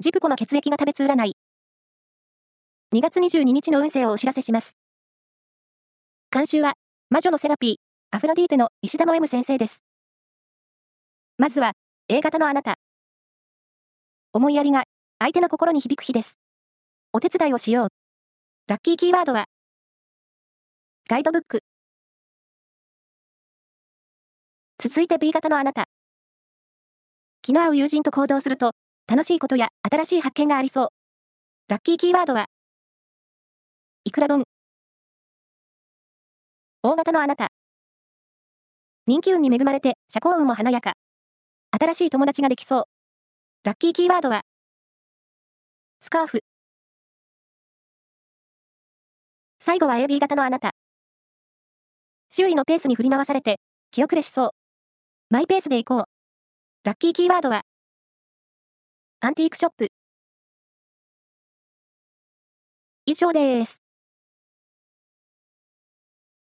ジプコの血液が食べつ占い。2月22日の運勢をお知らせします。監修は、魔女のセラピー、アフロディーテの石田の M 先生です。まずは、A 型のあなた。思いやりが、相手の心に響く日です。お手伝いをしよう。ラッキーキーワードは、ガイドブック。続いて B 型のあなた。気の合う友人と行動すると、楽しいことや新しい発見がありそう。ラッキーキーワードは、いくら丼。大型のあなた。人気運に恵まれて社交運も華やか。新しい友達ができそう。ラッキーキーワードは、スカーフ。最後は AB 型のあなた。周囲のペースに振り回されて、気遅れしそう。マイペースで行こう。ラッキーキーワードは、アンティークショップ。以上です。